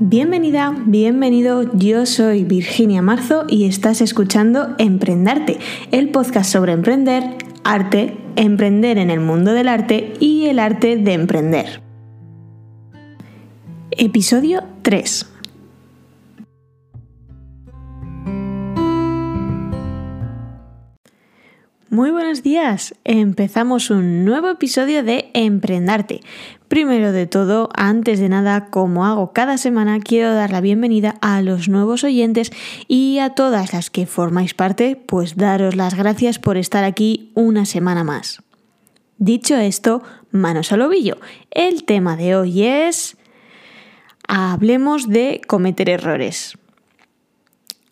Bienvenida, bienvenido, yo soy Virginia Marzo y estás escuchando Emprendarte, el podcast sobre emprender, arte, emprender en el mundo del arte y el arte de emprender. Episodio 3. Muy buenos días, empezamos un nuevo episodio de Emprendarte. Primero de todo, antes de nada, como hago cada semana, quiero dar la bienvenida a los nuevos oyentes y a todas las que formáis parte, pues daros las gracias por estar aquí una semana más. Dicho esto, manos al ovillo. El tema de hoy es... Hablemos de cometer errores.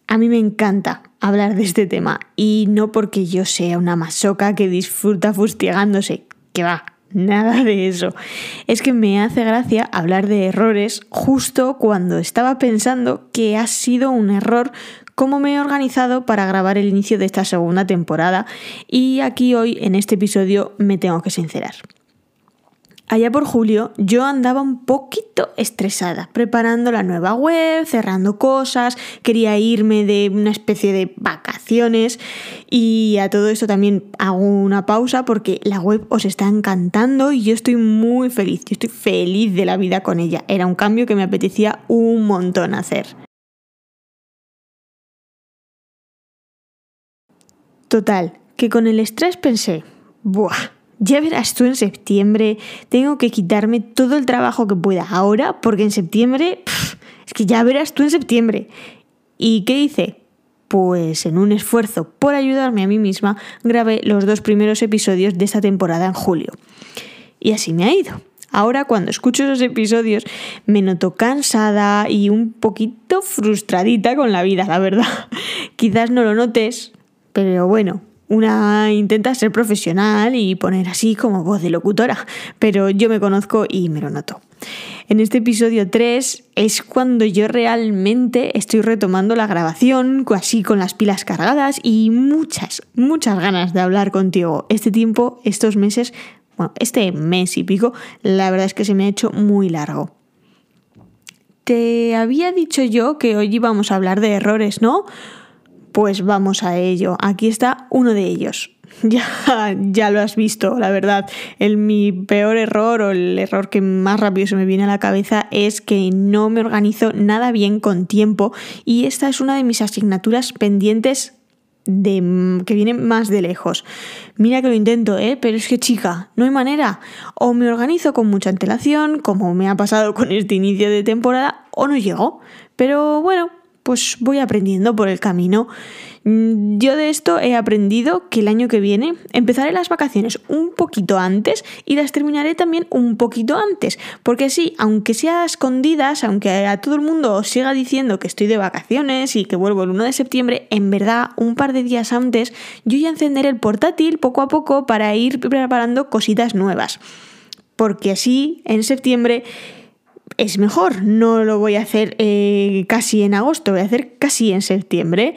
A mí me encanta hablar de este tema y no porque yo sea una masoca que disfruta fustigándose, que va, Nada de eso. Es que me hace gracia hablar de errores justo cuando estaba pensando que ha sido un error cómo me he organizado para grabar el inicio de esta segunda temporada y aquí hoy en este episodio me tengo que sincerar. Allá por julio yo andaba un poquito estresada, preparando la nueva web, cerrando cosas, quería irme de una especie de vacaciones y a todo esto también hago una pausa porque la web os está encantando y yo estoy muy feliz, yo estoy feliz de la vida con ella. Era un cambio que me apetecía un montón hacer. Total, que con el estrés pensé, ¡buah! Ya verás tú en septiembre, tengo que quitarme todo el trabajo que pueda ahora, porque en septiembre, es que ya verás tú en septiembre. ¿Y qué hice? Pues en un esfuerzo por ayudarme a mí misma, grabé los dos primeros episodios de esta temporada en julio. Y así me ha ido. Ahora cuando escucho esos episodios me noto cansada y un poquito frustradita con la vida, la verdad. Quizás no lo notes, pero bueno, una intenta ser profesional y poner así como voz de locutora, pero yo me conozco y me lo noto. En este episodio 3 es cuando yo realmente estoy retomando la grabación, así con las pilas cargadas y muchas, muchas ganas de hablar contigo. Este tiempo, estos meses, bueno, este mes y pico, la verdad es que se me ha hecho muy largo. Te había dicho yo que hoy íbamos a hablar de errores, ¿no? Pues vamos a ello. Aquí está uno de ellos. Ya, ya lo has visto, la verdad. El, mi peor error o el error que más rápido se me viene a la cabeza es que no me organizo nada bien con tiempo y esta es una de mis asignaturas pendientes de, que viene más de lejos. Mira que lo intento, ¿eh? pero es que chica, no hay manera. O me organizo con mucha antelación, como me ha pasado con este inicio de temporada, o no llego. Pero bueno, pues voy aprendiendo por el camino. Mm, yo de esto he aprendido que el año que viene empezaré las vacaciones un poquito antes y las terminaré también un poquito antes, porque así, aunque sea escondidas, aunque a todo el mundo siga diciendo que estoy de vacaciones y que vuelvo el 1 de septiembre, en verdad un par de días antes yo ya encenderé el portátil poco a poco para ir preparando cositas nuevas. Porque así, en septiembre es mejor. No lo voy a hacer eh, casi en agosto, voy a hacer casi en septiembre.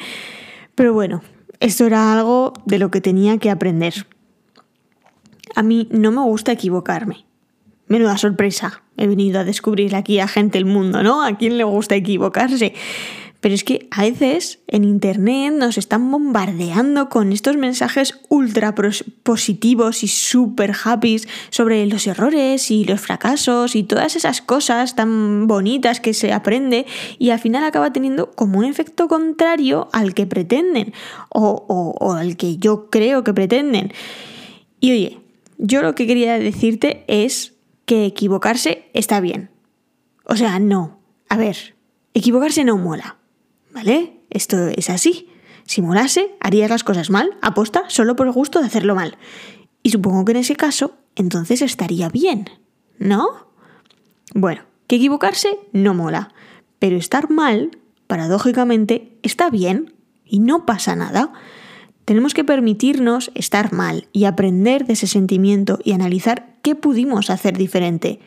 Pero bueno, esto era algo de lo que tenía que aprender. A mí no me gusta equivocarme. Menuda sorpresa. He venido a descubrir aquí a gente el mundo, ¿no? ¿A quién le gusta equivocarse? Pero es que a veces en Internet nos están bombardeando con estos mensajes ultra positivos y super happy sobre los errores y los fracasos y todas esas cosas tan bonitas que se aprende y al final acaba teniendo como un efecto contrario al que pretenden o, o al que yo creo que pretenden. Y oye, yo lo que quería decirte es que equivocarse está bien. O sea, no. A ver, equivocarse no mola. ¿Vale? Esto es así. Si molase, harías las cosas mal, aposta, solo por el gusto de hacerlo mal. Y supongo que en ese caso, entonces estaría bien, ¿no? Bueno, que equivocarse no mola, pero estar mal, paradójicamente, está bien y no pasa nada. Tenemos que permitirnos estar mal y aprender de ese sentimiento y analizar qué pudimos hacer diferente.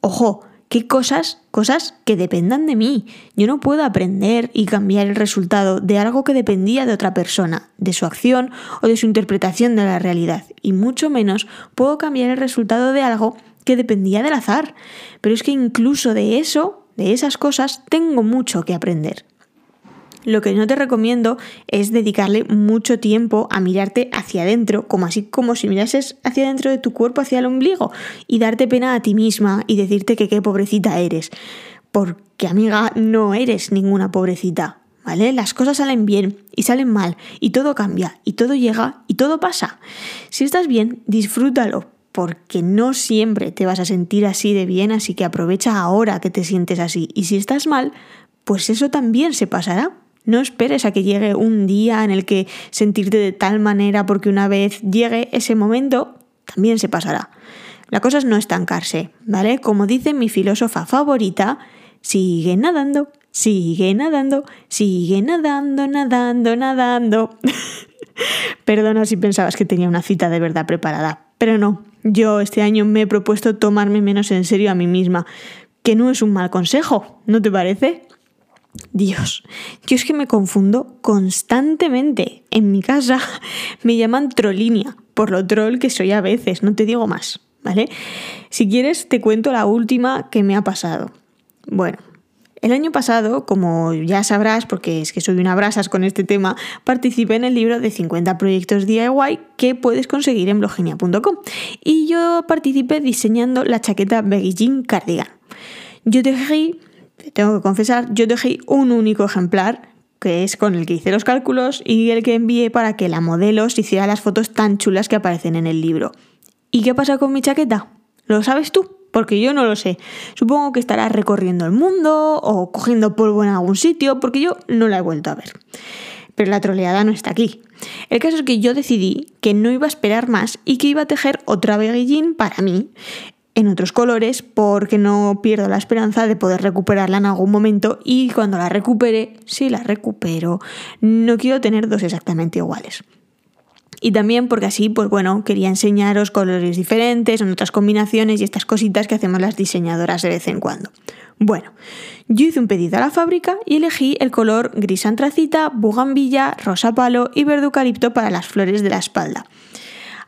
Ojo, ¿Qué cosas? Cosas que dependan de mí. Yo no puedo aprender y cambiar el resultado de algo que dependía de otra persona, de su acción o de su interpretación de la realidad. Y mucho menos puedo cambiar el resultado de algo que dependía del azar. Pero es que incluso de eso de esas cosas tengo mucho que aprender. Lo que no te recomiendo es dedicarle mucho tiempo a mirarte hacia adentro, como así como si mirases hacia adentro de tu cuerpo, hacia el ombligo, y darte pena a ti misma y decirte que qué pobrecita eres. Porque amiga, no eres ninguna pobrecita, ¿vale? Las cosas salen bien y salen mal, y todo cambia, y todo llega, y todo pasa. Si estás bien, disfrútalo, porque no siempre te vas a sentir así de bien, así que aprovecha ahora que te sientes así. Y si estás mal, pues eso también se pasará. No esperes a que llegue un día en el que sentirte de tal manera porque una vez llegue ese momento, también se pasará. La cosa es no estancarse, ¿vale? Como dice mi filósofa favorita, sigue nadando, sigue nadando, sigue nadando, nadando, nadando. Perdona si pensabas que tenía una cita de verdad preparada, pero no. Yo este año me he propuesto tomarme menos en serio a mí misma, que no es un mal consejo, ¿no te parece? Dios, yo es que me confundo constantemente. En mi casa me llaman trolinia, por lo troll que soy a veces, no te digo más, ¿vale? Si quieres, te cuento la última que me ha pasado. Bueno, el año pasado, como ya sabrás, porque es que soy una brasas con este tema, participé en el libro de 50 proyectos DIY que puedes conseguir en blogenia.com. Y yo participé diseñando la chaqueta Jean Cardigan. Yo dejé tengo que confesar, yo dejé un único ejemplar, que es con el que hice los cálculos y el que envié para que la modelo se hiciera las fotos tan chulas que aparecen en el libro. ¿Y qué pasa con mi chaqueta? ¿Lo sabes tú? Porque yo no lo sé. Supongo que estará recorriendo el mundo o cogiendo polvo en algún sitio, porque yo no la he vuelto a ver. Pero la troleada no está aquí. El caso es que yo decidí que no iba a esperar más y que iba a tejer otra beguillín para mí en otros colores porque no pierdo la esperanza de poder recuperarla en algún momento y cuando la recupere, si la recupero, no quiero tener dos exactamente iguales. Y también porque así, pues bueno, quería enseñaros colores diferentes, en otras combinaciones y estas cositas que hacemos las diseñadoras de vez en cuando. Bueno, yo hice un pedido a la fábrica y elegí el color gris antracita, bugambilla, rosa palo y verde eucalipto para las flores de la espalda.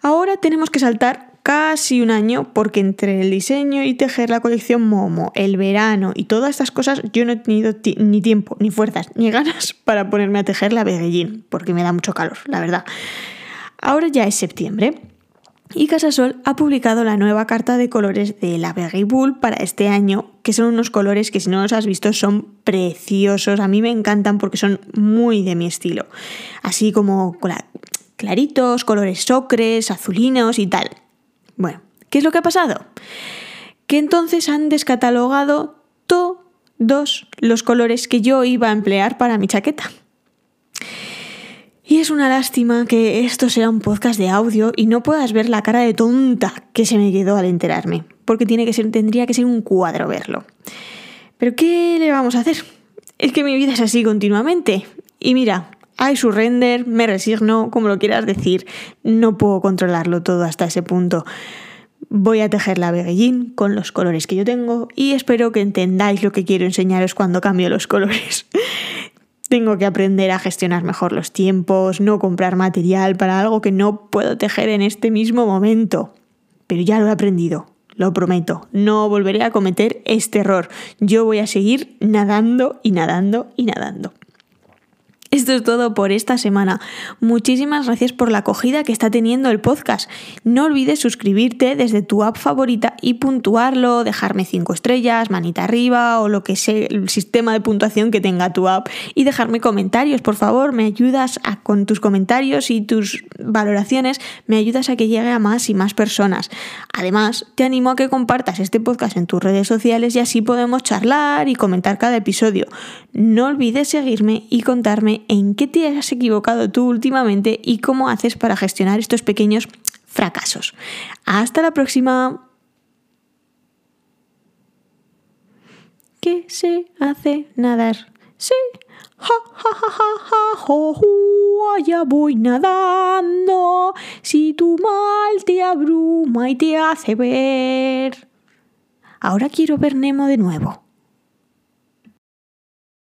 Ahora tenemos que saltar casi un año porque entre el diseño y tejer la colección Momo, el verano y todas estas cosas yo no he tenido ni tiempo, ni fuerzas, ni ganas para ponerme a tejer la Beguellín, porque me da mucho calor, la verdad. Ahora ya es septiembre y Casasol ha publicado la nueva carta de colores de la Berry Bull para este año, que son unos colores que si no los has visto son preciosos, a mí me encantan porque son muy de mi estilo, así como claritos, colores ocres, azulinos y tal. Bueno, ¿qué es lo que ha pasado? Que entonces han descatalogado todos los colores que yo iba a emplear para mi chaqueta. Y es una lástima que esto sea un podcast de audio y no puedas ver la cara de tonta que se me quedó al enterarme, porque tendría que ser un cuadro verlo. Pero ¿qué le vamos a hacer? Es que mi vida es así continuamente. Y mira, hay su render, me resigno, como lo quieras decir, no puedo controlarlo todo hasta ese punto. Voy a tejer la beguillín con los colores que yo tengo y espero que entendáis lo que quiero enseñaros cuando cambio los colores. tengo que aprender a gestionar mejor los tiempos, no comprar material para algo que no puedo tejer en este mismo momento. Pero ya lo he aprendido, lo prometo, no volveré a cometer este error. Yo voy a seguir nadando y nadando y nadando. Esto es todo por esta semana. Muchísimas gracias por la acogida que está teniendo el podcast. No olvides suscribirte desde tu app favorita y puntuarlo, dejarme 5 estrellas, manita arriba o lo que sea el sistema de puntuación que tenga tu app y dejarme comentarios, por favor, me ayudas a, con tus comentarios y tus valoraciones, me ayudas a que llegue a más y más personas. Además, te animo a que compartas este podcast en tus redes sociales y así podemos charlar y comentar cada episodio. No olvides seguirme y contarme en qué te has equivocado tú últimamente y cómo haces para gestionar estos pequeños fracasos. Hasta la próxima. ¿Qué se hace nadar? Sí. Ja, ja, ja, ya voy nadando. Si tu mal te abruma y te hace ver. Ahora quiero ver Nemo de nuevo.